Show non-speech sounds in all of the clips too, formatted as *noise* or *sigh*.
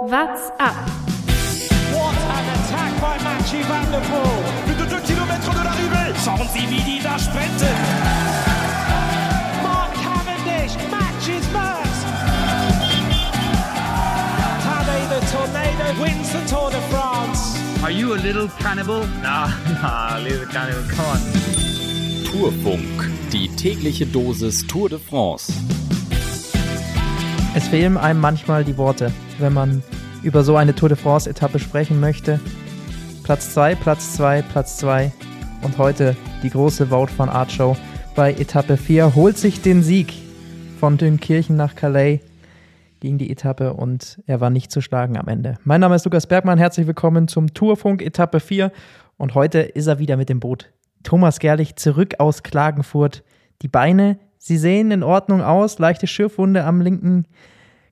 What's up? What an attack by Mathieu Van der Poel. Plus de 2 km de l'arrivée. Schauen Sie, wie die da sprinten. Mark Cavendish matches Max. Tadej the Tornado wins the Tour de France. Are you a little cannibal? Nah, nah, little cannibal, come on. Tourfunk, die tägliche Dosis Tour de France. Es fehlen einem manchmal die Worte, wenn man über so eine Tour de France-Etappe sprechen möchte. Platz 2, Platz 2, Platz 2 und heute die große Wout van Art Show bei Etappe 4 holt sich den Sieg von Dünkirchen nach Calais gegen die Etappe und er war nicht zu schlagen am Ende. Mein Name ist Lukas Bergmann, herzlich willkommen zum Tourfunk Etappe 4 und heute ist er wieder mit dem Boot. Thomas Gerlich zurück aus Klagenfurt. Die Beine, sie sehen in Ordnung aus, leichte Schürfwunde am linken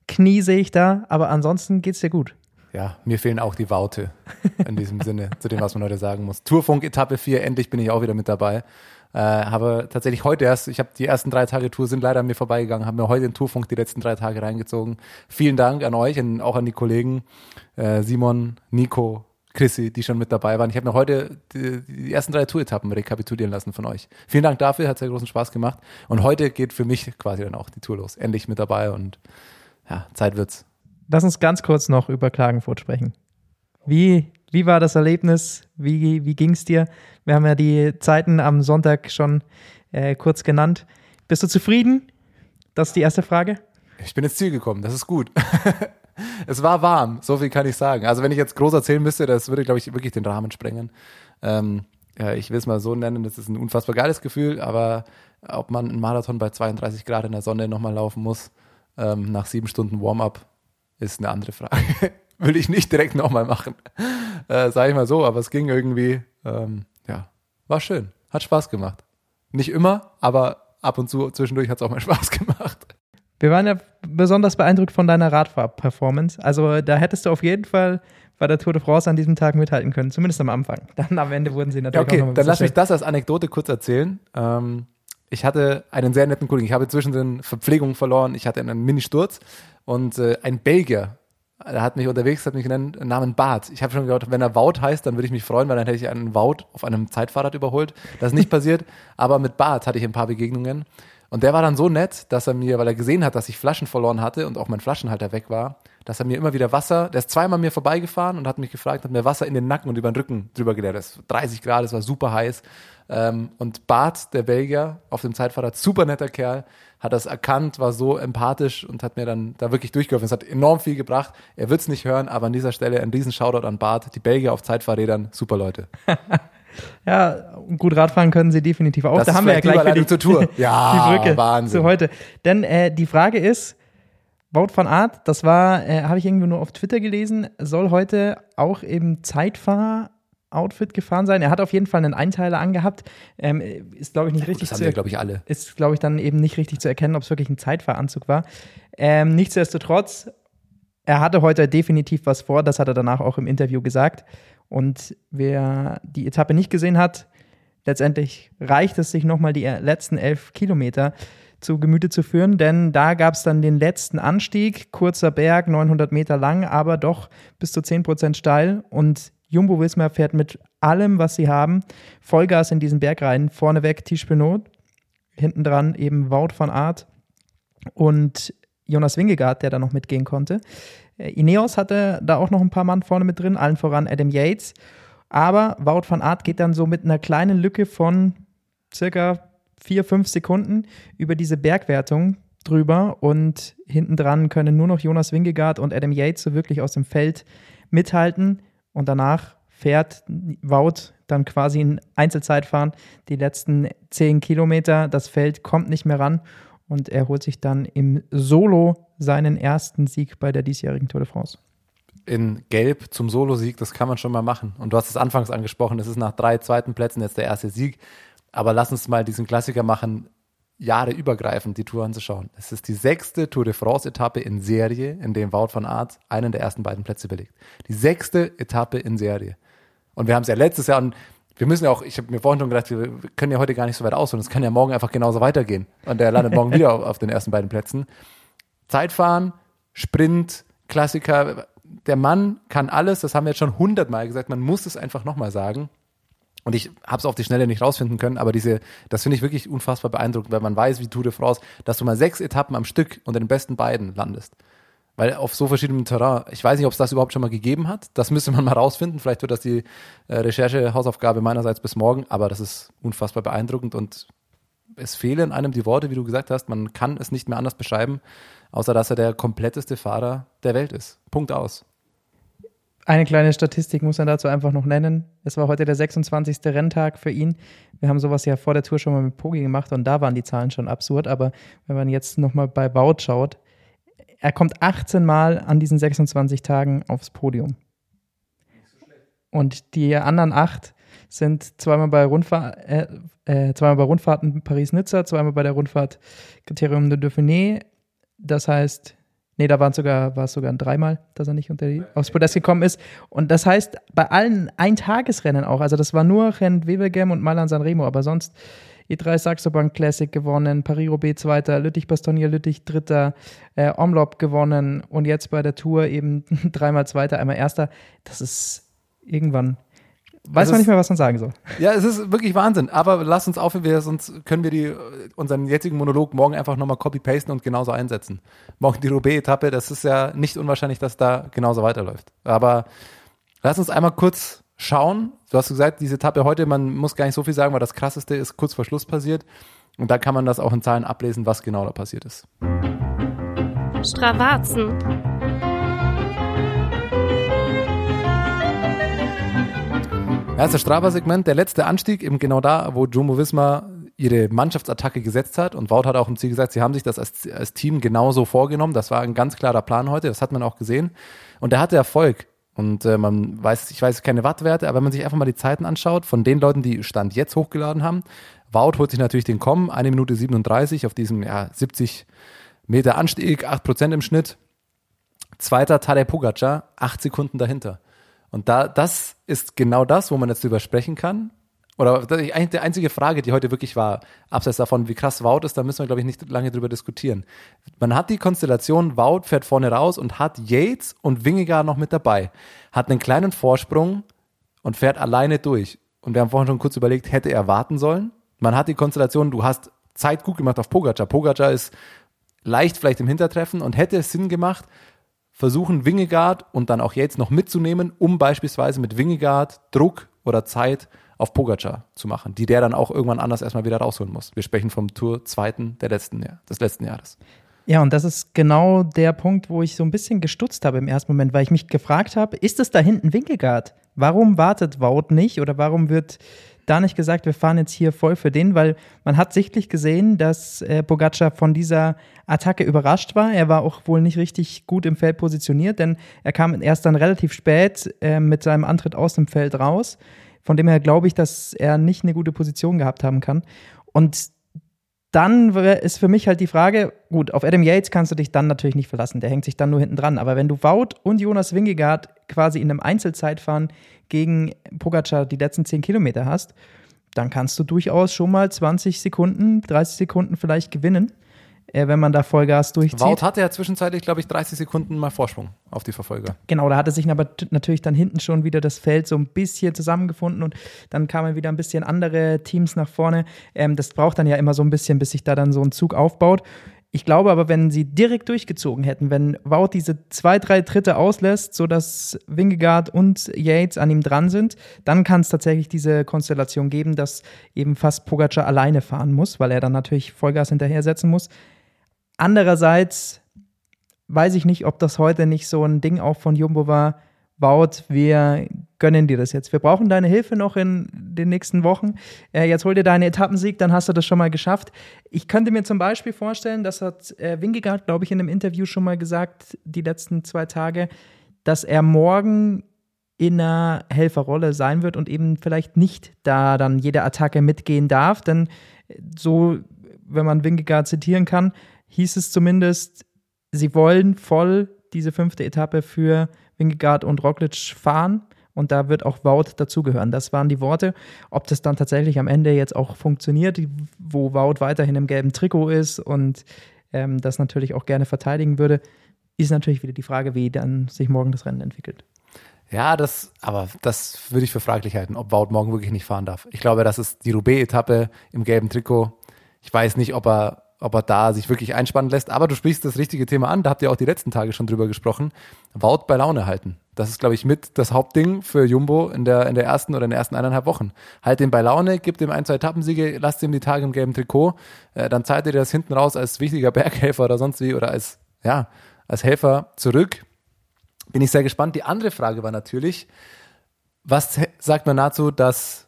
Knie sehe ich da, aber ansonsten geht's dir gut. Ja, mir fehlen auch die Worte in diesem Sinne zu dem, was man heute sagen muss. Tourfunk Etappe 4, endlich bin ich auch wieder mit dabei. Äh, habe tatsächlich heute erst, ich habe die ersten drei Tage Tour sind leider an mir vorbeigegangen, habe mir heute den Tourfunk die letzten drei Tage reingezogen. Vielen Dank an euch und auch an die Kollegen äh, Simon, Nico, Chrissy, die schon mit dabei waren. Ich habe mir heute die, die ersten drei Tour-Etappen rekapitulieren lassen von euch. Vielen Dank dafür, hat sehr großen Spaß gemacht. Und heute geht für mich quasi dann auch die Tour los. Endlich mit dabei und ja, Zeit wird's. Lass uns ganz kurz noch über Klagenfurt sprechen. Wie, wie war das Erlebnis? Wie, wie ging es dir? Wir haben ja die Zeiten am Sonntag schon äh, kurz genannt. Bist du zufrieden? Das ist die erste Frage. Ich bin ins Ziel gekommen, das ist gut. *laughs* es war warm, so viel kann ich sagen. Also wenn ich jetzt groß erzählen müsste, das würde, glaube ich, wirklich den Rahmen sprengen. Ähm, ja, ich will es mal so nennen, das ist ein unfassbar geiles Gefühl, aber ob man einen Marathon bei 32 Grad in der Sonne nochmal laufen muss, ähm, nach sieben Stunden Warm-up, ist eine andere Frage. *laughs* will ich nicht direkt nochmal machen. Äh, sag ich mal so, aber es ging irgendwie, ähm, ja, war schön. Hat Spaß gemacht. Nicht immer, aber ab und zu zwischendurch hat es auch mal *laughs* Spaß gemacht. Wir waren ja besonders beeindruckt von deiner Radfahr-Performance. Also da hättest du auf jeden Fall bei der Tour de France an diesem Tag mithalten können, zumindest am Anfang. Dann am Ende wurden sie natürlich ja, okay, auch noch ein dann lass mich das als Anekdote kurz erzählen. Ähm, ich hatte einen sehr netten Kollegen. Ich habe zwischen den Verpflegungen verloren. Ich hatte einen Mini-Sturz und äh, ein Belgier, der hat mich unterwegs, hat mich genannt, Namen Bart. Ich habe schon gedacht, wenn er Wout heißt, dann würde ich mich freuen, weil dann hätte ich einen Wout auf einem Zeitfahrrad überholt. Das ist nicht *laughs* passiert, aber mit Bart hatte ich ein paar Begegnungen. Und der war dann so nett, dass er mir, weil er gesehen hat, dass ich Flaschen verloren hatte und auch mein Flaschenhalter weg war, dass er mir immer wieder Wasser, der ist zweimal mir vorbeigefahren und hat mich gefragt, hat mir Wasser in den Nacken und über den Rücken drüber geleert. Das ist 30 Grad, es war super heiß. Ähm, und Bart, der Belgier, auf dem Zeitfahrrad, super netter Kerl, hat das erkannt, war so empathisch und hat mir dann da wirklich durchgeholfen. Es hat enorm viel gebracht. Er wird es nicht hören, aber an dieser Stelle ein riesen Shoutout an Bart. Die Belgier auf Zeitfahrrädern, super Leute. *laughs* Ja, gut Radfahren können sie definitiv auch. Das da haben wir ja gleich die wieder die, zur Tour. *laughs* Ja, die Brücke Wahnsinn. zu heute. Denn äh, die Frage ist, Wout van Art, das war, äh, habe ich irgendwo nur auf Twitter gelesen, soll heute auch im Zeitfahr-Outfit gefahren sein. Er hat auf jeden Fall einen Einteiler angehabt. Ähm, ist, glaube ich, nicht richtig Das haben zu wir, glaube ich, alle. ist, glaube ich, dann eben nicht richtig zu erkennen, ob es wirklich ein Zeitfahranzug war. Ähm, nichtsdestotrotz, er hatte heute definitiv was vor, das hat er danach auch im Interview gesagt. Und wer die Etappe nicht gesehen hat, letztendlich reicht es sich nochmal die letzten elf Kilometer zu Gemüte zu führen, denn da gab es dann den letzten Anstieg, kurzer Berg, 900 Meter lang, aber doch bis zu 10 Prozent steil und Jumbo Wismar fährt mit allem, was sie haben, Vollgas in diesen Berg rein. Vorneweg Tisch Pinot, hinten dran eben Wout van Art und Jonas Wingegaard, der da noch mitgehen konnte. Äh, Ineos hatte da auch noch ein paar Mann vorne mit drin, allen voran Adam Yates. Aber Wout van Art geht dann so mit einer kleinen Lücke von circa vier, fünf Sekunden über diese Bergwertung drüber und hinten dran können nur noch Jonas Wingegaard und Adam Yates so wirklich aus dem Feld mithalten und danach fährt Wout dann quasi in Einzelzeitfahren die letzten zehn Kilometer. Das Feld kommt nicht mehr ran und er holt sich dann im Solo seinen ersten Sieg bei der diesjährigen Tour de France. In Gelb zum Solosieg, das kann man schon mal machen. Und du hast es anfangs angesprochen, das ist nach drei zweiten Plätzen jetzt der erste Sieg. Aber lass uns mal diesen Klassiker machen, Jahre übergreifend die Tour anzuschauen. Es ist die sechste Tour de France-Etappe in Serie, in dem Wout van Aert einen der ersten beiden Plätze belegt. Die sechste Etappe in Serie. Und wir haben es ja letztes Jahr, und wir müssen ja auch, ich habe mir vorhin schon gedacht, wir können ja heute gar nicht so weit ausholen. Es kann ja morgen einfach genauso weitergehen. Und der landet morgen *laughs* wieder auf, auf den ersten beiden Plätzen. Zeitfahren, Sprint, Klassiker, der Mann kann alles, das haben wir jetzt schon hundertmal gesagt, man muss es einfach nochmal sagen. Und ich habe es auf die Schnelle nicht rausfinden können, aber diese, das finde ich wirklich unfassbar beeindruckend, weil man weiß, wie Tour de France, dass du mal sechs Etappen am Stück unter den besten beiden landest. Weil auf so verschiedenem Terrain, ich weiß nicht, ob es das überhaupt schon mal gegeben hat. Das müsste man *laughs* mal rausfinden. Vielleicht wird das die äh, Recherche-Hausaufgabe meinerseits bis morgen, aber das ist unfassbar beeindruckend und es fehlen einem die Worte, wie du gesagt hast. Man kann es nicht mehr anders beschreiben, außer dass er der kompletteste Fahrer der Welt ist. Punkt aus. Eine kleine Statistik muss man dazu einfach noch nennen. Es war heute der 26. Renntag für ihn. Wir haben sowas ja vor der Tour schon mal mit Pogi gemacht und da waren die Zahlen schon absurd. Aber wenn man jetzt nochmal bei Baut schaut, er kommt 18 Mal an diesen 26 Tagen aufs Podium. Und die anderen acht sind zweimal bei, Rundfahr äh, äh, zweimal bei Rundfahrten Paris-Nizza, zweimal bei der Rundfahrt Kriterium de Dauphiné. Das heißt, Nee, da waren sogar, war es sogar ein dreimal, dass er nicht unter die, aufs Podest gekommen ist. Und das heißt, bei allen Eintagesrennen auch, also das war nur Rent Wevelgem und Milan Sanremo, aber sonst E3 Saxo Bank Classic gewonnen, Paris-Roubaix Zweiter, Lüttich-Bastogne Lüttich Dritter, äh, Omlop gewonnen und jetzt bei der Tour eben *laughs* dreimal Zweiter, einmal Erster. Das ist irgendwann weiß man nicht mehr, was man sagen soll. Ja, es ist wirklich Wahnsinn. Aber lass uns aufhören, wir, sonst können wir die, unseren jetzigen Monolog morgen einfach nochmal copy-pasten und genauso einsetzen. Morgen die Roubaix-Etappe, das ist ja nicht unwahrscheinlich, dass da genauso weiterläuft. Aber lass uns einmal kurz schauen. Du hast gesagt, diese Etappe heute, man muss gar nicht so viel sagen, weil das Krasseste ist kurz vor Schluss passiert. Und da kann man das auch in Zahlen ablesen, was genau da passiert ist. Stravazen. Erster Strava-Segment, der letzte Anstieg, eben genau da, wo Jumbo Visma ihre Mannschaftsattacke gesetzt hat. Und Wout hat auch im Ziel gesagt, sie haben sich das als, als Team genauso vorgenommen. Das war ein ganz klarer Plan heute, das hat man auch gesehen. Und der hatte Erfolg. Und äh, man weiß, ich weiß keine Wattwerte, aber wenn man sich einfach mal die Zeiten anschaut, von den Leuten, die Stand jetzt hochgeladen haben, Wout holt sich natürlich den Com, eine Minute 37 auf diesem ja, 70 Meter Anstieg, 8% im Schnitt. Zweiter Tadej Pogacar, 8 Sekunden dahinter. Und da, das ist genau das, wo man jetzt drüber sprechen kann. Oder eigentlich die einzige Frage, die heute wirklich war, abseits davon, wie krass Wout ist, da müssen wir, glaube ich, nicht lange drüber diskutieren. Man hat die Konstellation, Wout fährt vorne raus und hat Yates und Wingegaard noch mit dabei. Hat einen kleinen Vorsprung und fährt alleine durch. Und wir haben vorhin schon kurz überlegt, hätte er warten sollen? Man hat die Konstellation, du hast Zeit gut gemacht auf Pogacar. Pogacar ist leicht vielleicht im Hintertreffen und hätte es Sinn gemacht, versuchen Wingegaard und dann auch jetzt noch mitzunehmen, um beispielsweise mit Wingegaard Druck oder Zeit auf Pogacar zu machen, die der dann auch irgendwann anders erstmal wieder rausholen muss. Wir sprechen vom Tour zweiten der letzten Jahr, des letzten Jahres. Ja, und das ist genau der Punkt, wo ich so ein bisschen gestutzt habe im ersten Moment, weil ich mich gefragt habe, ist es da hinten Winkelgard? Warum wartet Wout nicht oder warum wird da nicht gesagt, wir fahren jetzt hier voll für den, weil man hat sichtlich gesehen, dass äh, Pogacar von dieser Attacke überrascht war. Er war auch wohl nicht richtig gut im Feld positioniert, denn er kam erst dann relativ spät äh, mit seinem Antritt aus dem Feld raus. Von dem her glaube ich, dass er nicht eine gute Position gehabt haben kann. Und dann ist für mich halt die Frage, gut, auf Adam Yates kannst du dich dann natürlich nicht verlassen, der hängt sich dann nur hinten dran. Aber wenn du Wout und Jonas Wingegaard quasi in einem Einzelzeitfahren gegen Pogacar die letzten 10 Kilometer hast, dann kannst du durchaus schon mal 20 Sekunden, 30 Sekunden vielleicht gewinnen äh, wenn man da Vollgas durchzieht. Wout hatte ja zwischenzeitlich, glaube ich, 30 Sekunden mal Vorsprung auf die Verfolger. Genau, da hatte sich aber natürlich dann hinten schon wieder das Feld so ein bisschen zusammengefunden und dann kamen wieder ein bisschen andere Teams nach vorne. Ähm, das braucht dann ja immer so ein bisschen, bis sich da dann so ein Zug aufbaut. Ich glaube aber, wenn sie direkt durchgezogen hätten, wenn Wout diese zwei, drei Tritte auslässt, sodass Wingegaard und Yates an ihm dran sind, dann kann es tatsächlich diese Konstellation geben, dass eben fast Pogacar alleine fahren muss, weil er dann natürlich Vollgas hinterher setzen muss. Andererseits weiß ich nicht, ob das heute nicht so ein Ding auch von Jumbo war. Baut, wir gönnen dir das jetzt. Wir brauchen deine Hilfe noch in den nächsten Wochen. Äh, jetzt hol dir deinen Etappensieg, dann hast du das schon mal geschafft. Ich könnte mir zum Beispiel vorstellen, das hat äh, Wingegaard, glaube ich, in einem Interview schon mal gesagt, die letzten zwei Tage, dass er morgen in einer Helferrolle sein wird und eben vielleicht nicht da dann jede Attacke mitgehen darf. Denn so, wenn man Wingegaard zitieren kann, hieß es zumindest, sie wollen voll diese fünfte Etappe für Wingegaard und Roglic fahren. Und da wird auch Wout dazugehören. Das waren die Worte. Ob das dann tatsächlich am Ende jetzt auch funktioniert, wo Wout weiterhin im gelben Trikot ist und ähm, das natürlich auch gerne verteidigen würde, ist natürlich wieder die Frage, wie dann sich morgen das Rennen entwickelt. Ja, das, aber das würde ich für fraglich halten, ob Wout morgen wirklich nicht fahren darf. Ich glaube, das ist die Roubaix-Etappe im gelben Trikot. Ich weiß nicht, ob er, ob er da sich wirklich einspannen lässt, aber du sprichst das richtige Thema an. Da habt ihr auch die letzten Tage schon drüber gesprochen. Wout bei Laune halten. Das ist, glaube ich, mit das Hauptding für Jumbo in der, in der ersten oder in den ersten eineinhalb Wochen. Halt den bei Laune, gib dem ein, zwei Etappensiege, lasst ihm die Tage im gelben Trikot, äh, dann zahlt ihr das hinten raus als wichtiger *laughs* Berghelfer oder sonst wie oder als, ja, als Helfer zurück. Bin ich sehr gespannt. Die andere Frage war natürlich, was sagt man dazu, dass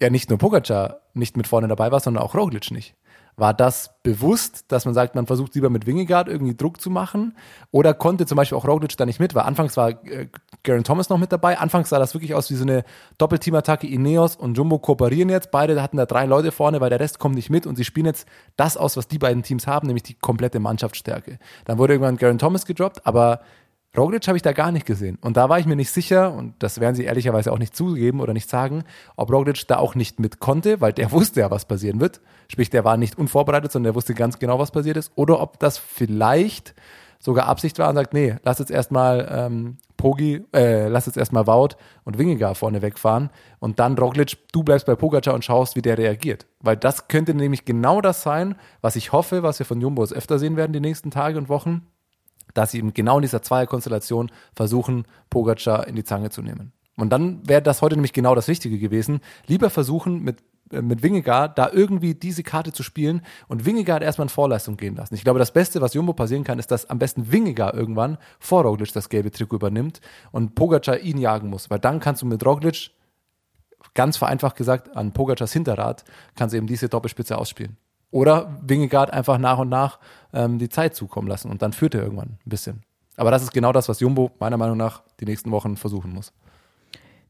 ja nicht nur Pogacar nicht mit vorne dabei war, sondern auch Roglic nicht? War das bewusst, dass man sagt, man versucht lieber mit Wingegaard irgendwie Druck zu machen? Oder konnte zum Beispiel auch Roglic da nicht mit? Weil anfangs war äh, Garen Thomas noch mit dabei. Anfangs sah das wirklich aus wie so eine Doppelteam-Attacke. Ineos und Jumbo kooperieren jetzt. Beide hatten da drei Leute vorne, weil der Rest kommt nicht mit. Und sie spielen jetzt das aus, was die beiden Teams haben, nämlich die komplette Mannschaftsstärke. Dann wurde irgendwann Garen Thomas gedroppt, aber Roglic habe ich da gar nicht gesehen. Und da war ich mir nicht sicher, und das werden sie ehrlicherweise auch nicht zugeben oder nicht sagen, ob Roglic da auch nicht mit konnte, weil der *laughs* wusste ja, was passieren wird. Sprich, der war nicht unvorbereitet, sondern der wusste ganz genau, was passiert ist. Oder ob das vielleicht sogar Absicht war und sagt, nee, lass jetzt erstmal ähm, Pogi, äh, lass jetzt erstmal Wout und Wingegar vorne wegfahren und dann Roglic, du bleibst bei Pogacar und schaust, wie der reagiert. Weil das könnte nämlich genau das sein, was ich hoffe, was wir von Jumbos öfter sehen werden die nächsten Tage und Wochen dass sie eben genau in dieser Zweierkonstellation versuchen, Pogacar in die Zange zu nehmen. Und dann wäre das heute nämlich genau das Richtige gewesen. Lieber versuchen, mit, äh, mit Wingegaard da irgendwie diese Karte zu spielen und Wingegaard erstmal in Vorleistung gehen lassen. Ich glaube, das Beste, was Jumbo passieren kann, ist, dass am besten Wingegaard irgendwann vor Roglic das gelbe Trikot übernimmt und Pogacar ihn jagen muss. Weil dann kannst du mit Roglic, ganz vereinfacht gesagt, an Pogacars Hinterrad, kannst du eben diese Doppelspitze ausspielen. Oder Wingegaard einfach nach und nach ähm, die Zeit zukommen lassen und dann führt er irgendwann ein bisschen. Aber das ist genau das, was Jumbo meiner Meinung nach die nächsten Wochen versuchen muss.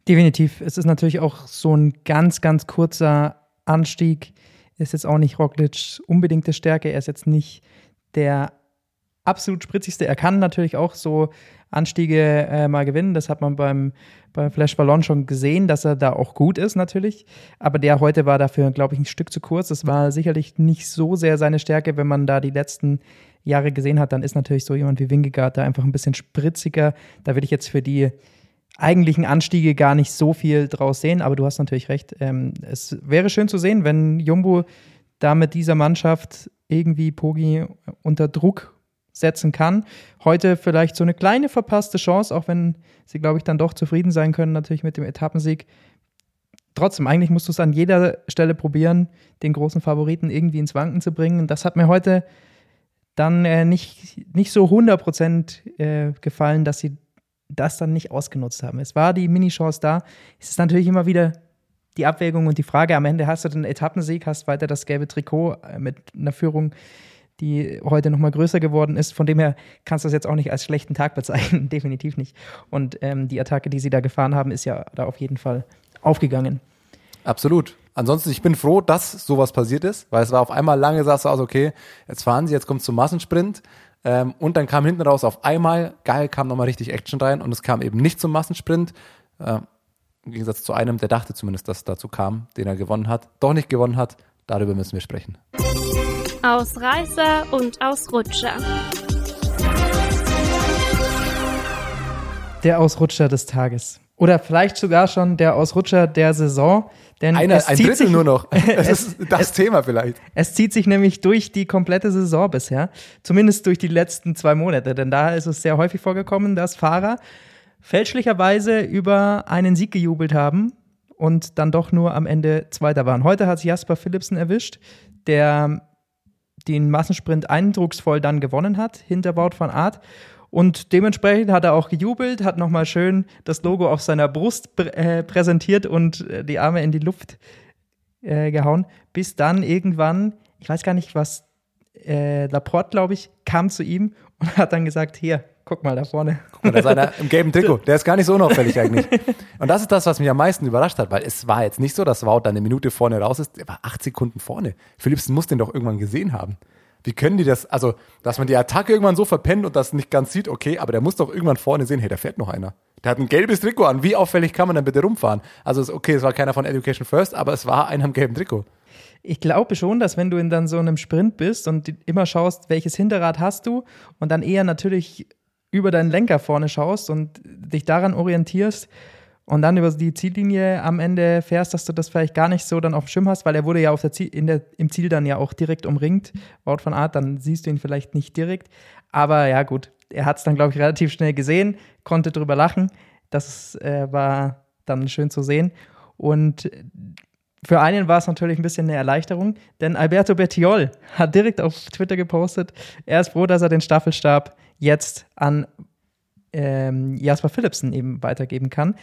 Definitiv. Es ist natürlich auch so ein ganz, ganz kurzer Anstieg. Ist jetzt auch nicht Roglic unbedingte Stärke. Er ist jetzt nicht der absolut spritzigste. Er kann natürlich auch so Anstiege äh, mal gewinnen. Das hat man beim, beim Flash Ballon schon gesehen, dass er da auch gut ist natürlich. Aber der heute war dafür, glaube ich, ein Stück zu kurz. Das war sicherlich nicht so sehr seine Stärke, wenn man da die letzten Jahre gesehen hat. Dann ist natürlich so jemand wie Wingegaard da einfach ein bisschen spritziger. Da will ich jetzt für die eigentlichen Anstiege gar nicht so viel draus sehen. Aber du hast natürlich recht. Ähm, es wäre schön zu sehen, wenn Jumbo da mit dieser Mannschaft irgendwie Pogi unter Druck setzen kann. Heute vielleicht so eine kleine verpasste Chance, auch wenn sie, glaube ich, dann doch zufrieden sein können, natürlich mit dem Etappensieg. Trotzdem, eigentlich musst du es an jeder Stelle probieren, den großen Favoriten irgendwie ins Wanken zu bringen. Und das hat mir heute dann äh, nicht, nicht so 100% äh, gefallen, dass sie das dann nicht ausgenutzt haben. Es war die Mini-Chance da. Es ist natürlich immer wieder die Abwägung und die Frage, am Ende hast du den Etappensieg, hast weiter das gelbe Trikot äh, mit einer Führung die heute nochmal größer geworden ist. Von dem her kannst du das jetzt auch nicht als schlechten Tag bezeichnen, *laughs* definitiv nicht. Und ähm, die Attacke, die sie da gefahren haben, ist ja da auf jeden Fall aufgegangen. Absolut. Ansonsten, ich bin froh, dass sowas passiert ist, weil es war auf einmal lange, sah es aus, okay, jetzt fahren sie, jetzt kommt zum Massensprint. Ähm, und dann kam hinten raus auf einmal, geil, kam nochmal richtig Action rein und es kam eben nicht zum Massensprint. Äh, Im Gegensatz zu einem, der dachte zumindest, dass es dazu kam, den er gewonnen hat, doch nicht gewonnen hat. Darüber müssen wir sprechen. Ausreißer und Ausrutscher. Der Ausrutscher des Tages. Oder vielleicht sogar schon der Ausrutscher der Saison. Denn Einer, es ein zieht Drittel sich, nur noch. *laughs* Das es, ist das es, Thema vielleicht. Es zieht sich nämlich durch die komplette Saison bisher. Zumindest durch die letzten zwei Monate. Denn da ist es sehr häufig vorgekommen, dass Fahrer fälschlicherweise über einen Sieg gejubelt haben und dann doch nur am Ende Zweiter waren. Heute hat es Jasper Philipsen erwischt, der den Massensprint eindrucksvoll dann gewonnen hat, hinter Wout van Art. Und dementsprechend hat er auch gejubelt, hat nochmal schön das Logo auf seiner Brust prä äh, präsentiert und äh, die Arme in die Luft äh, gehauen, bis dann irgendwann, ich weiß gar nicht was, äh, Laporte, glaube ich, kam zu ihm und hat dann gesagt, hier, guck mal da vorne. Guck mal, da ist einer im gelben *laughs* Trikot. Der ist gar nicht so unauffällig eigentlich. Und das ist das, was mich am meisten überrascht hat, weil es war jetzt nicht so, dass Wout dann eine Minute vorne raus ist. Er war acht Sekunden vorne. Philipsen muss den doch irgendwann gesehen haben. Wie können die das, also, dass man die Attacke irgendwann so verpennt und das nicht ganz sieht, okay, aber der muss doch irgendwann vorne sehen, hey, da fährt noch einer. Der hat ein gelbes Trikot an. Wie auffällig kann man denn bitte rumfahren? Also, okay, es war keiner von Education First, aber es war einer im gelben Trikot. Ich glaube schon, dass wenn du in dann so einem Sprint bist und immer schaust, welches Hinterrad hast du und dann eher natürlich über deinen Lenker vorne schaust und dich daran orientierst und dann über die Ziellinie am Ende fährst, dass du das vielleicht gar nicht so dann auf dem Schirm hast, weil er wurde ja auf der Ziel, in der, im Ziel dann ja auch direkt umringt, Wout von Art, dann siehst du ihn vielleicht nicht direkt. Aber ja, gut, er hat es dann, glaube ich, relativ schnell gesehen, konnte drüber lachen. Das äh, war dann schön zu sehen. Und für einen war es natürlich ein bisschen eine Erleichterung, denn Alberto Bertiol hat direkt auf Twitter gepostet, er ist froh, dass er den Staffelstab jetzt an ähm, Jasper Philipsen eben weitergeben kann.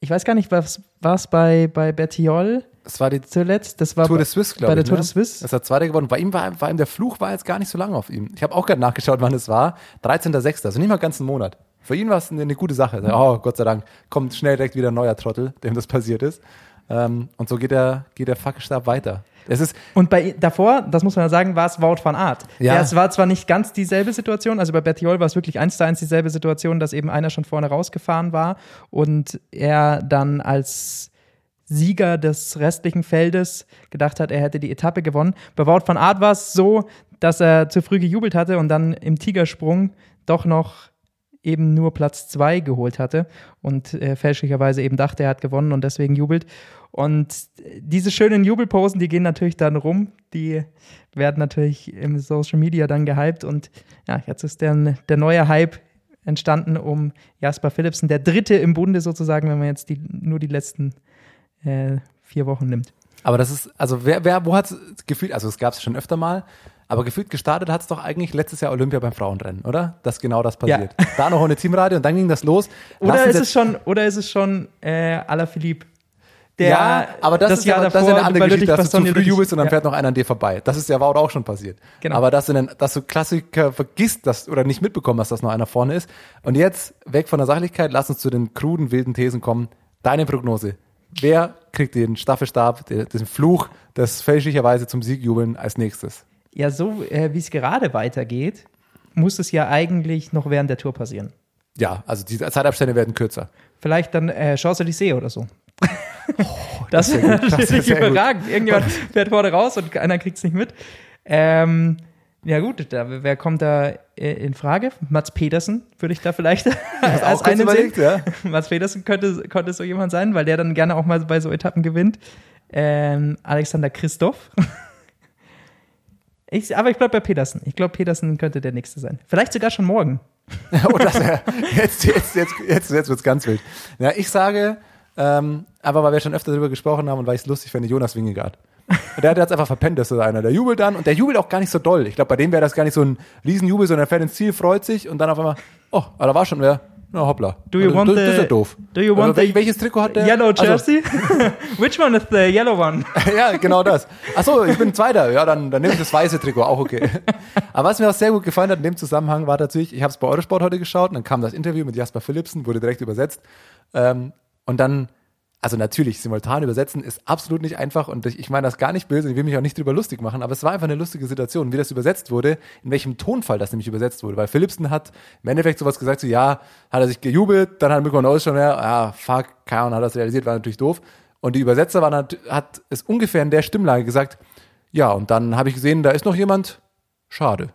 Ich weiß gar nicht, was war es bei, bei Bertiol Das war die zuletzt? Das war Tour bei, de Suisse, glaube bei der ich. Tour ne? de Suisse. Das hat Zweiter geworden. Bei ihm war, war ihm der Fluch war jetzt gar nicht so lange auf ihm. Ich habe auch gerade nachgeschaut, wann es war. 13.06., also nicht mal ganz einen Monat. Für ihn war es eine, eine gute Sache. Oh, Gott sei Dank, kommt schnell direkt wieder ein neuer Trottel, dem das passiert ist. Ähm, und so geht der, geht der Fackelstab weiter. Es ist, Und bei davor, das muss man ja sagen, war es Wout van Aert. Ja. Ja. es war zwar nicht ganz dieselbe Situation, also bei Bertiol war es wirklich eins zu eins dieselbe Situation, dass eben einer schon vorne rausgefahren war und er dann als Sieger des restlichen Feldes gedacht hat, er hätte die Etappe gewonnen. Bei Wout van Aert war es so, dass er zu früh gejubelt hatte und dann im Tigersprung doch noch eben nur Platz zwei geholt hatte und äh, fälschlicherweise eben dachte, er hat gewonnen und deswegen jubelt. Und diese schönen Jubelposen, die gehen natürlich dann rum, die werden natürlich im Social Media dann gehypt und ja, jetzt ist der, der neue Hype entstanden um Jasper Philipsen, der dritte im Bunde sozusagen, wenn man jetzt die, nur die letzten äh, vier Wochen nimmt. aber das ist, also wer, wer, wo hat gefühlt, also es gab es schon öfter mal, aber gefühlt gestartet hat es doch eigentlich letztes Jahr Olympia beim Frauenrennen, oder? Dass genau das passiert. Da noch ohne Teamradio und dann ging das los. Oder Lassen ist es schon, oder ist es schon äh, Alaphilippe? Der ja, aber das, ist, ja, das ist ja eine andere Geschichte, dass du zu früh jubelst und dann ja. fährt noch einer an dir vorbei. Das ist ja Wout auch schon passiert. Genau. Aber dass du, dann, dass du Klassiker vergisst dass, oder nicht mitbekommen hast, dass noch einer vorne ist. Und jetzt, weg von der Sachlichkeit, lass uns zu den kruden, wilden Thesen kommen. Deine Prognose. Wer kriegt den Staffelstab, den, den Fluch des fälschlicherweise zum Sieg jubeln als nächstes? Ja, so äh, wie es gerade weitergeht, muss es ja eigentlich noch während der Tour passieren. Ja, also die Zeitabstände werden kürzer. Vielleicht dann äh, Champs-Élysées oder so. das Oh, ist ja gut. *laughs* wäre Das ist sehr gut. überragend. Irgendjemand fährt vorne raus und einer kriegt es nicht mit. Ähm, ja gut, da, wer kommt da äh, in Frage? Mats Pedersen würde ich da vielleicht *laughs* als kurz einen überlegt, sehen. ja. Mats Pedersen könnte, könnte so jemand sein, weil der dann gerne auch mal bei so Etappen gewinnt. Ähm, Alexander Christoph. Ich, aber ich bleibe bei Pedersen. Ich glaube, Pedersen könnte der nächste sein. Vielleicht sogar schon morgen. Und das, äh, jetzt, jetzt, jetzt, jetzt, jetzt wird's ganz wild. Ja, ich sage, ähm, aber weil wir schon öfter darüber gesprochen haben und weil ich es lustig finde, Jonas Wingegaard. Der hat jetzt einfach verpennt, dass so einer. Der jubelt dann und der jubelt auch gar nicht so doll. Ich glaube, bei dem wäre das gar nicht so ein Riesenjubel, sondern er fährt ins Ziel, freut sich und dann auf einmal, oh, da war schon wer. Na hoppla. Do you Also, want das, das ist ja the- doof. do you want the welches Trikot hat der? Yellow Also, jersey? *laughs* Which one is the yellow one? *laughs* ja, genau das. Achso, ich bin Zweiter. Ja, dann, dann nehme ich das weiße Trikot, auch okay. *laughs* Aber was mir auch sehr gut gefallen hat in dem Zusammenhang war natürlich, ich habe es bei Eurosport heute geschaut und dann kam das Interview mit Jasper Philipsen, wurde direkt übersetzt. Ähm, und dann, also natürlich, simultan übersetzen ist absolut nicht einfach und ich, meine das gar nicht böse ich will mich auch nicht drüber lustig machen, aber es war einfach eine lustige Situation, wie das übersetzt wurde, in welchem Tonfall das nämlich übersetzt wurde. Weil Philipsen hat im Endeffekt sowas gesagt, so ja, hat er sich gejubelt, dann hat Mirko Neuss schon, ja, ja, fuck, keine Ahnung, hat das realisiert, war natürlich doof. Und die Übersetzer waren, hat es ungefähr in der Stimmlage gesagt, ja, und dann habe ich gesehen, da ist noch jemand, schade.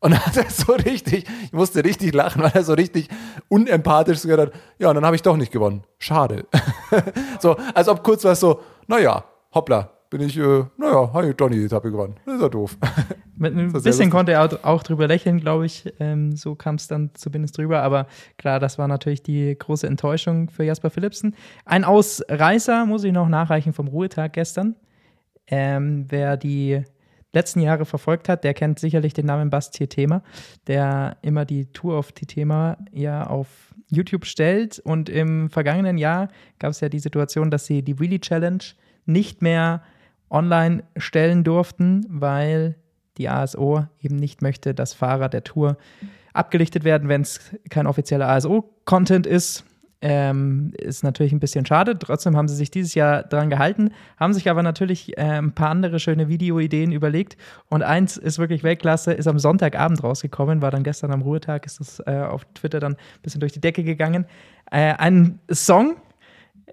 Und dann hat er so richtig, ich musste richtig lachen, weil er so richtig unempathisch so gesagt hat, ja, und dann habe ich doch nicht gewonnen. Schade. *laughs* so, als ob kurz was so, naja, hoppla, bin ich, äh, naja, doch nicht die Etappe gewonnen. Das ist ja doof. *laughs* Mit ein bisschen konnte er auch, auch drüber lächeln, glaube ich. Ähm, so kam es dann zumindest drüber. Aber klar, das war natürlich die große Enttäuschung für Jasper Philipsen. Ein Ausreißer muss ich noch nachreichen vom Ruhetag gestern. Ähm, wer die letzten Jahre verfolgt hat, der kennt sicherlich den Namen Bastier Thema, der immer die Tour auf die Thema ja auf YouTube stellt. Und im vergangenen Jahr gab es ja die Situation, dass sie die Wheelie Challenge nicht mehr online stellen durften, weil die ASO eben nicht möchte, dass Fahrer der Tour abgelichtet werden, wenn es kein offizieller ASO-Content ist. Ähm, ist natürlich ein bisschen schade. Trotzdem haben sie sich dieses Jahr dran gehalten, haben sich aber natürlich äh, ein paar andere schöne Videoideen überlegt. Und eins ist wirklich Weltklasse, ist am Sonntagabend rausgekommen, war dann gestern am Ruhetag, ist das äh, auf Twitter dann ein bisschen durch die Decke gegangen. Äh, ein Song,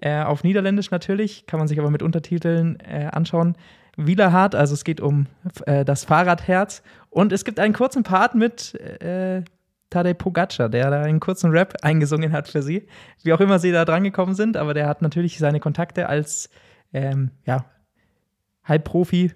äh, auf Niederländisch natürlich, kann man sich aber mit Untertiteln äh, anschauen, Wielerhardt, also es geht um äh, das Fahrradherz. Und es gibt einen kurzen Part mit Tadej Pogacar, der da einen kurzen Rap eingesungen hat für sie. Wie auch immer sie da drangekommen sind, aber der hat natürlich seine Kontakte als ähm, ja, Halbprofi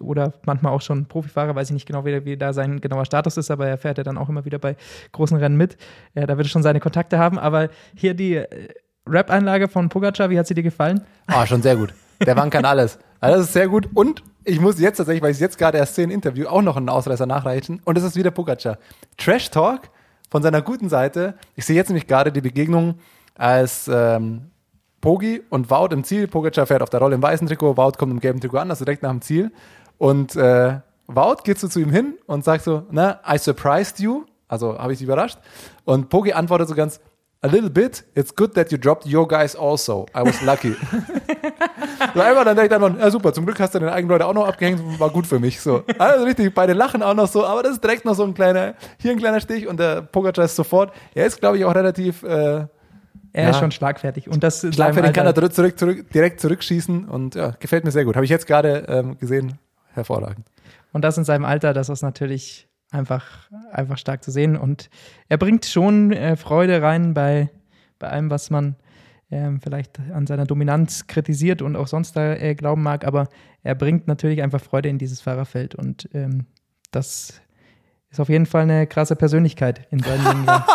oder manchmal auch schon Profifahrer, weiß ich nicht genau, wie, wie, da sein genauer Status ist, aber er fährt ja dann auch immer wieder bei großen Rennen mit. Ja, da wird er schon seine Kontakte haben, aber hier die äh, Rap-Einlage von Pogacar, wie hat sie dir gefallen? Ah, schon sehr gut. Der Mann kann alles. Also das ist sehr gut. Und ich muss jetzt tatsächlich, weil ich jetzt gerade erst sehe, ein Interview, auch noch einen Ausreißer nachreichen. Und das ist wieder Pogacar. Trash Talk von seiner guten Seite. Ich sehe jetzt nämlich gerade die Begegnung, als ähm, Pogi und Wout im Ziel. Pogacar fährt auf der Rolle im weißen Trikot, Wout kommt im gelben Trikot an, also direkt nach dem Ziel. Und äh, Wout geht so zu ihm hin und sagt so, na, I surprised you. Also habe ich dich überrascht. Und Pogi antwortet so ganz, a little bit. It's good that you dropped your guys also. I was lucky. *laughs* so einfach dann denkt einfach, ja super, zum Glück hast du deine eigenen Leute auch noch abgehängt, war gut für mich. So. Also richtig, beide lachen auch noch so, aber das ist direkt noch so ein kleiner, hier ein kleiner Stich und der Pogacar ist sofort, er ist glaube ich auch relativ, äh, er ja. ist schon schlagfertig. Und das schlagfertig kann er zurück, zurück, zurück, direkt zurückschießen und ja, gefällt mir sehr gut. Habe ich jetzt gerade ähm, gesehen. Hervorragend. Und das in seinem Alter, das ist natürlich einfach, einfach stark zu sehen. Und er bringt schon äh, Freude rein bei, bei allem, was man ähm, vielleicht an seiner Dominanz kritisiert und auch sonst da äh, glauben mag. Aber er bringt natürlich einfach Freude in dieses Fahrerfeld. Und ähm, das ist auf jeden Fall eine krasse Persönlichkeit in seinem Leben. *laughs*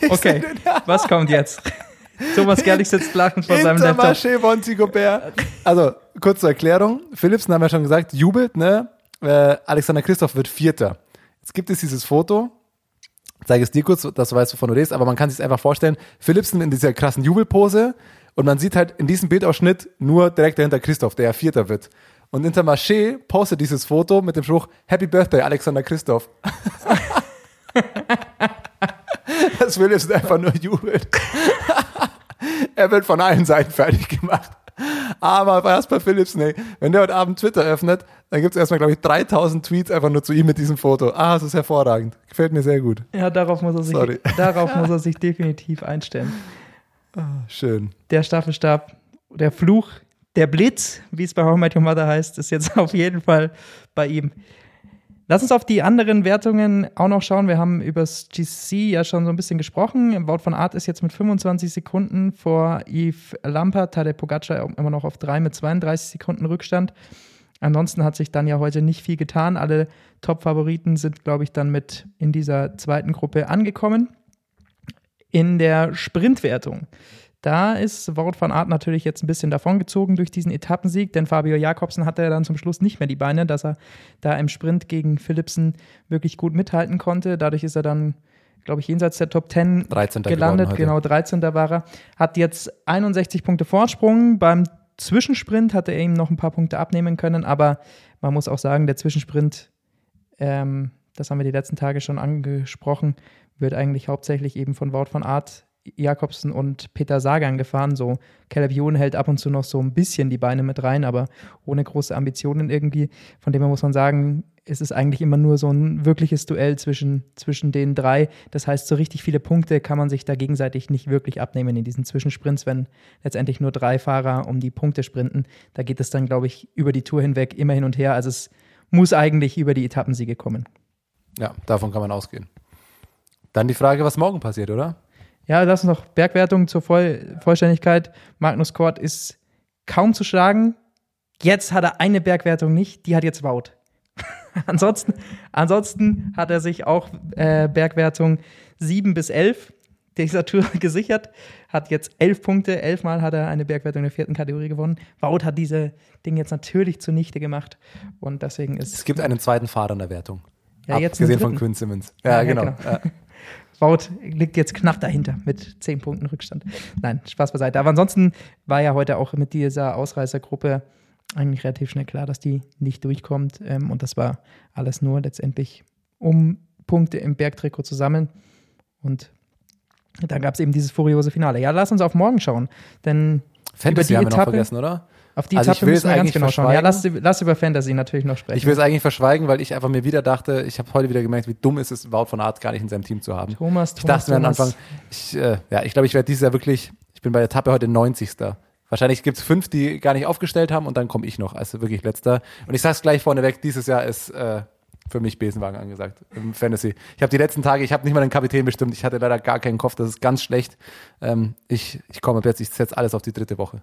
*laughs* okay, was kommt jetzt? *laughs* Thomas Gerlich sitzt lachend vor seinem Laptop. Also, kurz zur Erklärung. Philipsen haben ja schon gesagt, jubelt, ne? Äh, Alexander Christoph wird Vierter. Jetzt gibt es dieses Foto. Zeige es dir kurz, dass du weißt, wovon du redest, aber man kann sich einfach vorstellen. Philipsen in dieser krassen Jubelpose und man sieht halt in diesem Bildausschnitt nur direkt dahinter Christoph, der ja Vierter wird. Und Intermarché postet dieses Foto mit dem Spruch Happy Birthday, Alexander Christoph. *laughs* das jetzt einfach nur jubeln. *laughs* er wird von allen Seiten fertig gemacht. Aber erst bei Philips, nee. Wenn der heute Abend Twitter öffnet, dann gibt es erstmal, glaube ich, 3000 Tweets einfach nur zu ihm mit diesem Foto. Ah, es ist hervorragend. Gefällt mir sehr gut. Ja, darauf muss er sich, Sorry. *laughs* darauf muss er sich definitiv einstellen. Ah, schön. Der Staffelstab, der Fluch der Blitz, wie es bei How I Met Your Mother heißt, ist jetzt *laughs* auf jeden Fall bei ihm. Lass uns auf die anderen Wertungen auch noch schauen. Wir haben über das GC ja schon so ein bisschen gesprochen. Wout von Art ist jetzt mit 25 Sekunden vor Yves Lampert, Tadej Pogacar immer noch auf 3 mit 32 Sekunden Rückstand. Ansonsten hat sich dann ja heute nicht viel getan. Alle Top-Favoriten sind, glaube ich, dann mit in dieser zweiten Gruppe angekommen. In der Sprintwertung da ist Wout van Aert natürlich jetzt ein bisschen davongezogen durch diesen Etappensieg, denn Fabio Jakobsen hatte dann zum Schluss nicht mehr die Beine, dass er da im Sprint gegen Philipsen wirklich gut mithalten konnte. Dadurch ist er dann, glaube ich, jenseits der Top 10 13. gelandet. Genau, 13. war er. Hat jetzt 61 Punkte Vorsprung. Beim Zwischensprint hatte er ihm noch ein paar Punkte abnehmen können, aber man muss auch sagen, der Zwischensprint, ähm, das haben wir die letzten Tage schon angesprochen, wird eigentlich hauptsächlich eben von Wout van Aert Jakobsen und Peter Sagan gefahren. So Caleb Ewan hält ab und zu noch so ein bisschen die Beine mit rein, aber ohne große Ambitionen irgendwie. Von dem her muss man sagen, es ist eigentlich immer nur so ein wirkliches Duell zwischen, zwischen den drei. Das heißt, so richtig viele Punkte kann man sich da gegenseitig nicht wirklich abnehmen in diesen Zwischensprints, wenn letztendlich nur drei Fahrer um die Punkte sprinten. Da geht es dann, glaube ich, über die Tour hinweg immer hin und her. Also es muss eigentlich über die Etappensiege kommen. Ja, davon kann man ausgehen. Dann die Frage, was morgen passiert, oder? Ja, lass uns noch Bergwertung zur Voll Vollständigkeit. Magnus Kort ist kaum zu schlagen. Jetzt hat er eine Bergwertung nicht, die hat jetzt Wout. *laughs* ansonsten, ansonsten hat er sich auch äh, Bergwertung 7 bis 11 dieser Tour *laughs* gesichert, hat jetzt 11 Punkte, elfmal hat er eine Bergwertung in der vierten Kategorie gewonnen. Wout hat diese Ding jetzt natürlich zunichte gemacht und deswegen ist. Es gibt einen zweiten Fahrer in der Wertung. Ja, jetzt Abgesehen von Quinn Simmons. Ja, ja genau. genau. *laughs* Wout liegt jetzt knapp dahinter mit zehn Punkten Rückstand. Nein, Spaß beiseite. Aber ansonsten war ja heute auch mit dieser Ausreißergruppe eigentlich relativ schnell klar, dass die nicht durchkommt. Ähm, und das war alles nur letztendlich, um Punkte im Bergtrikot zu sammeln. Und da gab es eben dieses furiose Finale. Ja, lass uns auf morgen schauen. Denn Fantasy über die haben Etappe, wir noch vergessen, oder? Auf die also Etappe müssen wir ganz genau schauen. Ja, lass, lass, über Fantasy natürlich noch sprechen. Ich will es eigentlich verschweigen, weil ich einfach mir wieder dachte, ich habe heute wieder gemerkt, wie dumm ist es, Wout von Art gar nicht in seinem Team zu haben. Thomas, ich dachte mir am Anfang, ich, äh, ja, ich glaube, ich werde dieses Jahr wirklich, ich bin bei der Etappe heute 90. Wahrscheinlich gibt es fünf, die gar nicht aufgestellt haben und dann komme ich noch als wirklich letzter. Und ich sage es gleich vorneweg, dieses Jahr ist äh, für mich Besenwagen angesagt im Fantasy. Ich habe die letzten Tage, ich habe nicht mal den Kapitän bestimmt, ich hatte leider gar keinen Kopf, das ist ganz schlecht. Ähm, ich ich komme jetzt, ich setze alles auf die dritte Woche.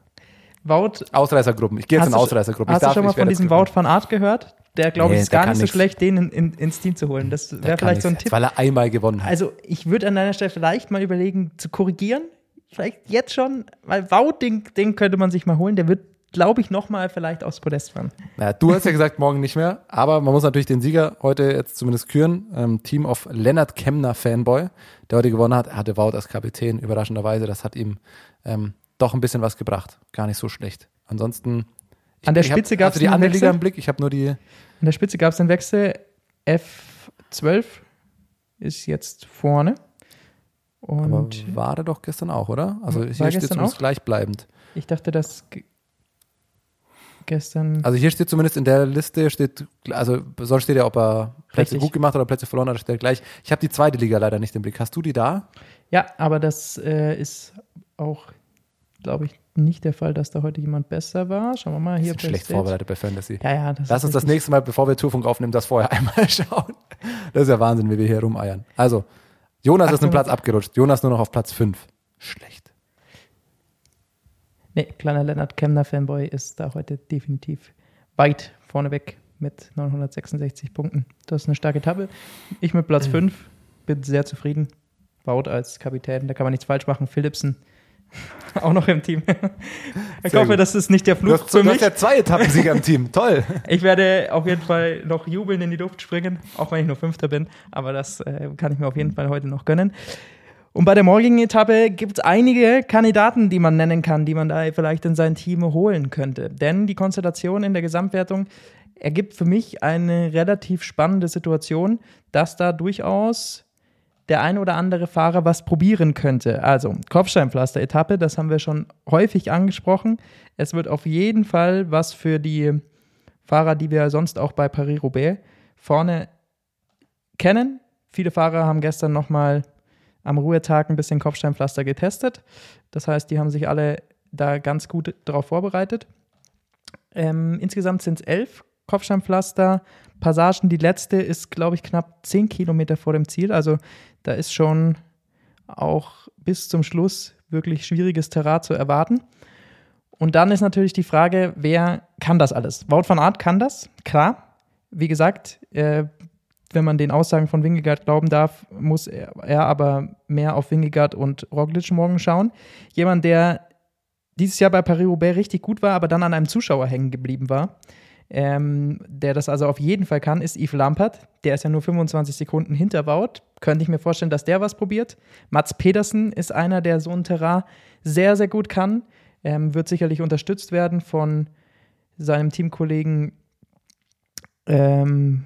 Wout, Ausreißergruppen, ich gehe jetzt in Ausreißergruppen. hast Ich du schon mal von diesem Wout van Art gehört? Der, glaube Nee, ich, ist gar nicht so nix. schlecht, den in, in, ins Team zu holen. Das wäre vielleicht so ein Tipp. Weil er einmal gewonnen hat. Also, ich würde an deiner Stelle vielleicht mal überlegen, zu korrigieren. Vielleicht jetzt schon, weil Wout, den, den könnte man sich mal holen. Der wird, glaube ich, nochmal vielleicht aufs Podest fahren. Naja, du hast ja gesagt, morgen nicht mehr, aber man muss natürlich den Sieger heute jetzt zumindest küren. Ähm, Team of Lennart Kemner Fanboy, der heute gewonnen hat, Er hatte Wout als Kapitän, überraschenderweise. Das hat ihm ähm, doch ein bisschen was gebracht. Gar nicht so schlecht. Ansonsten. Ich, An der Spitze gab's hast du die andere Liga im Blick. Ich habe nur die. An der Spitze gab es den Wechsel. F12 ist jetzt vorne. Aber Und war der doch gestern auch, oder? Also hier steht zumindest auch? gleichbleibend. ich dachte, dass ge- gestern. Also hier steht zumindest in der Liste, steht, also sonst steht ja, ob er Plätze Richtig. gut gemacht oder Plätze verloren hat, steht gleich. Ich habe die zweite Liga leider nicht im Blick. Hast du die da? Ja, aber das äh, ist auch, glaube ich, nicht der Fall, dass da heute jemand besser war. Schauen wir mal hier. Schlecht Backstage. vorbereitet bei Fantasy. Ja, ja, das Lass ist uns das nächste Mal, bevor wir Tourfunk aufnehmen, das vorher *laughs* einmal schauen. Das ist ja Wahnsinn, wie wir hier rumeiern. Also, Jonas ist Achtung. einen Platz abgerutscht. Jonas nur noch auf Platz 5. Schlecht. Nee, kleiner Lennart Kemner Fanboy ist da heute definitiv weit vorneweg mit 966 Punkten. Das ist eine starke Etappe. Ich mit Platz 5 bin sehr zufrieden. Baut als Kapitän, da kann man nichts falsch machen. Philipsen *laughs* auch noch im Team. *laughs* Ich Sehr hoffe, gut. das ist nicht der Fluch hast, für du hast mich. ja zwei Etappensieger im Team. *laughs* Toll. Ich werde auf jeden Fall noch jubeln in die Luft springen, auch wenn ich nur Fünfter bin. Aber das äh, kann ich mir auf jeden Fall heute noch gönnen. Und bei der morgigen Etappe gibt es einige Kandidaten, die man nennen kann, die man da vielleicht in sein Team holen könnte. Denn die Konstellation in der Gesamtwertung ergibt für mich eine relativ spannende Situation, dass da durchaus der ein oder andere Fahrer was probieren könnte. Also Kopfsteinpflaster-Etappe, das haben wir schon häufig angesprochen. Es wird auf jeden Fall was für die Fahrer, die wir sonst auch bei Paris-Roubaix vorne kennen. Viele Fahrer haben gestern nochmal am Ruhetag ein bisschen Kopfsteinpflaster getestet. Das heißt, die haben sich alle da ganz gut darauf vorbereitet. Ähm, insgesamt sind es elf Kopfsteinpflaster. Passagen, die letzte ist, glaube ich, knapp zehn Kilometer vor dem Ziel. Also da ist schon auch bis zum Schluss wirklich schwieriges Terrain zu erwarten. Und dann ist natürlich die Frage, wer kann das alles? Wout van Aert kann das, klar. Wie gesagt, äh, wenn man den Aussagen von Wingegaard glauben darf, muss er, er aber mehr auf Wingegaard und Roglic morgen schauen. Jemand, der dieses Jahr bei Paris-Roubaix richtig gut war, aber dann an einem Zuschauer hängen geblieben war, ähm, der das also auf jeden Fall kann, ist Yves Lampert. Der ist ja nur 25 Sekunden hinter Wout. Könnte ich mir vorstellen, dass der was probiert. Mats Pedersen ist einer, der so ein Terrain sehr, sehr gut kann. Ähm, wird sicherlich unterstützt werden von seinem Teamkollegen, ähm,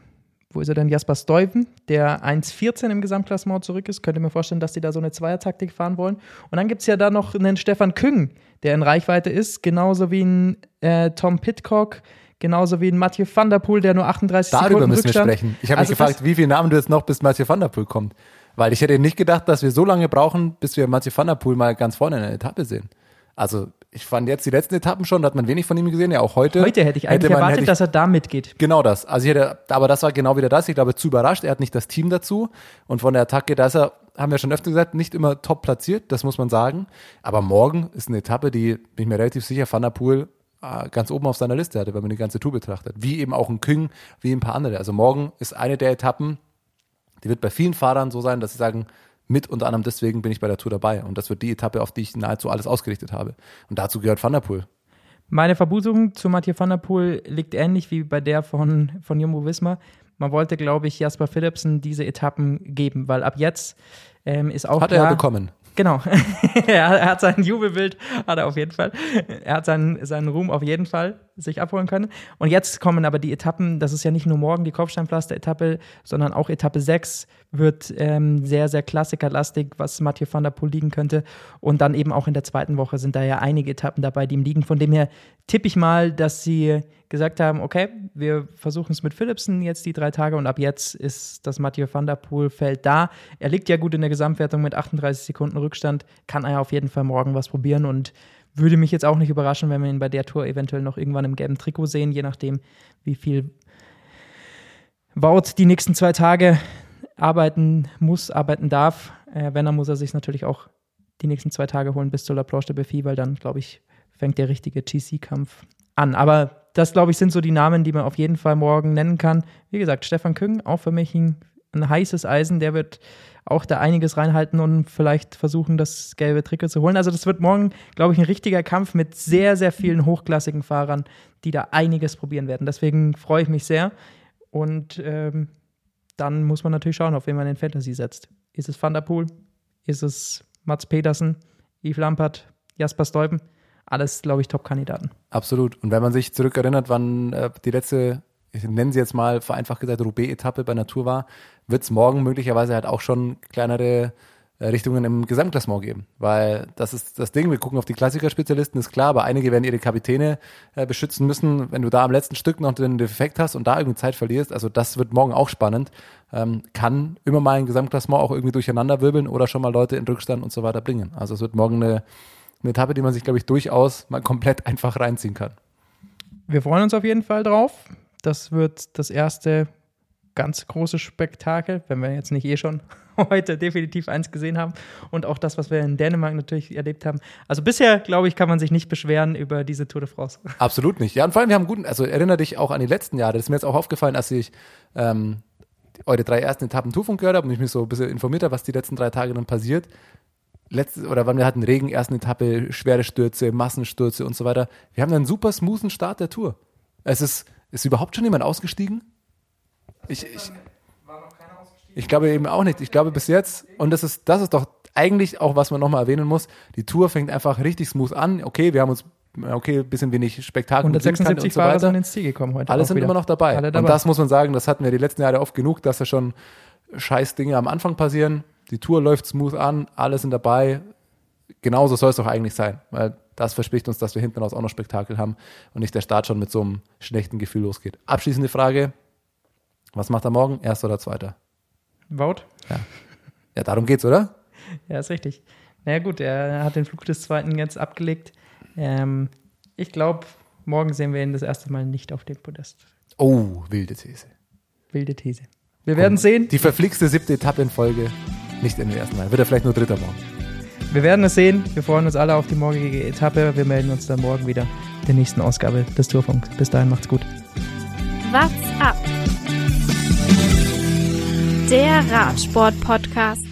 wo ist er denn? Jasper Stuyven, der 1,14 im Gesamtklassement zurück ist. Könnte mir vorstellen, dass die da so eine Zweiertaktik fahren wollen. Und dann gibt es ja da noch einen Stefan Küng, der in Reichweite ist, genauso wie ein äh, Tom Pitcock, genauso wie ein Mathieu van der Poel, der nur 38 Darüber Sekunden müssen wir Rückstand. sprechen. Ich habe Also mich gefragt, wie viele Namen du jetzt noch bis Mathieu van der Poel kommt. Weil ich hätte nicht gedacht, dass wir so lange brauchen, bis wir Mathieu van der Poel mal ganz vorne in der Etappe sehen. Also ich fand jetzt die letzten Etappen schon, da hat man wenig von ihm gesehen, ja auch heute. Heute hätte ich eigentlich man- erwartet, hätte ich- dass er da mitgeht. Genau das. Also ich hätte, aber das war genau wieder das. Ich glaube, zu überrascht. Er hat nicht das Team dazu. Und von der Attacke, da ist er, haben wir schon öfter gesagt, nicht immer top platziert. Das muss man sagen. Aber morgen ist eine Etappe, die, bin ich mir relativ sicher, Van der Poel ganz oben auf seiner Liste hatte, wenn man die ganze Tour betrachtet. Wie eben auch ein Küng, wie ein paar andere. Also morgen ist eine der Etappen, die wird bei vielen Fahrern so sein, dass sie sagen, mit unter anderem deswegen bin ich bei der Tour dabei. Und das wird die Etappe, auf die ich nahezu alles ausgerichtet habe. Und dazu gehört Van der Poel. Meine Vermutung zu Mathieu van der Poel liegt ähnlich wie bei der von, von Jumbo Wismar. Man wollte, glaube ich, Jasper Philipsen diese Etappen geben, weil ab jetzt ähm, ist auch Hat klar, er ja bekommen. Genau. *laughs* er, hat sein Jubelbild, hat er auf jeden Fall. Er hat seinen, seinen Ruhm auf jeden Fall sich abholen können. Und jetzt kommen aber die Etappen, das ist ja nicht nur morgen die Kopfsteinpflaster-Etappe, sondern auch Etappe 6 wird ähm, sehr, sehr klassikerlastig, was Mathieu van der Poel liegen könnte. Und dann eben auch in der zweiten Woche sind da ja einige Etappen dabei, die ihm liegen. Von dem her tippe ich mal, dass sie gesagt haben, okay, wir versuchen es mit Philipsen jetzt die drei Tage und ab jetzt ist das Mathieu van der Poel Feld da. Er liegt ja gut in der Gesamtwertung mit 38 Sekunden Rückstand, kann er auf jeden Fall morgen was probieren und würde mich jetzt auch nicht überraschen, wenn wir ihn bei der Tour eventuell noch irgendwann im gelben Trikot sehen, je nachdem, wie viel Wout die nächsten zwei Tage arbeiten muss, arbeiten darf. Äh, wenn, dann muss er sich natürlich auch die nächsten zwei Tage holen bis zur La Planche de Belfi, weil dann, glaube ich, fängt der richtige GC-Kampf an. Aber das, glaube ich, sind so die Namen, die man auf jeden Fall morgen nennen kann. Wie gesagt, Stefan Küng, auch für mich ein, ein heißes Eisen, der wird auch da einiges reinhalten und vielleicht versuchen, das gelbe Trikot zu holen. Also das wird morgen, glaube ich, ein richtiger Kampf mit sehr, sehr vielen hochklassigen Fahrern, die da einiges probieren werden. Deswegen freue ich mich sehr. Und ähm, dann muss man natürlich schauen, auf wen man in Fantasy setzt. Ist es Van der Poel? Ist es Mats Petersen? Yves Lampert? Jasper Stuyven? Alles, glaube ich, Top-Kandidaten. Absolut. Und wenn man sich zurückerinnert, wann äh, die letzte, ich nenne sie jetzt mal vereinfacht gesagt, Roubaix-Etappe bei Natur war, wird es morgen möglicherweise halt auch schon kleinere äh, Richtungen im Gesamtklassement geben. Weil das ist das Ding, wir gucken auf die Klassikerspezialisten, ist klar, aber einige werden ihre Kapitäne äh, beschützen müssen. Wenn du da am letzten Stück noch den Defekt hast und da irgendwie Zeit verlierst, also das wird morgen auch spannend, ähm, kann immer mal ein Gesamtklassement auch irgendwie durcheinander wirbeln oder schon mal Leute in Rückstand und so weiter bringen. Also es wird morgen eine, eine Etappe, die man sich, glaube ich, durchaus mal komplett einfach reinziehen kann. Wir freuen uns auf jeden Fall drauf. Das wird das erste ganz große Spektakel, wenn wir jetzt nicht eh schon *laughs* heute definitiv eins gesehen haben. Und auch das, was wir in Dänemark natürlich erlebt haben. Also bisher, glaube ich, kann man sich nicht beschweren über diese Tour de France. *laughs* Absolut nicht. Ja, und vor allem, wir haben guten, also erinnere dich auch an die letzten Jahre. Das ist mir jetzt auch aufgefallen, als ich ähm, eure drei ersten Etappen Tourfunk gehört habe und ich mich so ein bisschen informiert habe, was die letzten drei Tage dann passiert. Letzte, oder wann wir hatten Regen, ersten Etappe, schwere Stürze, Massenstürze und so weiter. Wir haben einen super smoothen Start der Tour. Es ist, ist überhaupt schon jemand ausgestiegen? Ich, ich, ich glaube eben auch nicht. Ich glaube bis jetzt, und das ist, das ist doch eigentlich auch, was man nochmal erwähnen muss, die Tour fängt einfach richtig smooth an. Okay, wir haben uns, okay, ein bisschen wenig Spektakel. 176 so Fahrer sind ins Ziel gekommen heute. Alle sind wieder. immer noch dabei. Dabei. Und das muss man sagen, das hatten wir die letzten Jahre oft genug, dass da schon scheiß Dinge am Anfang passieren. Die Tour läuft smooth an, alle sind dabei. Genauso soll es doch eigentlich sein, weil das verspricht uns, dass wir hinten raus auch noch Spektakel haben und nicht der Start schon mit so einem schlechten Gefühl losgeht. Abschließende Frage. Was macht er morgen? Erster oder zweiter? Wout? Ja. Ja, darum geht's, oder? Ja, ist richtig. Naja, gut, er hat den Flug des Zweiten jetzt abgelegt. Ähm, ich glaube, morgen sehen wir ihn das erste Mal nicht auf dem Podest. Oh, wilde These. Wilde These. Wir werden sehen. Die verflixte siebte Etappe in Folge. Nicht in den ersten Mal. Wird er vielleicht nur dritter morgen. Wir werden es sehen. Wir freuen uns alle auf die morgige Etappe. Wir melden uns dann morgen wieder in der nächsten Ausgabe des Tourfunks. Bis dahin, macht's gut. What's up? Der Radsport-Podcast.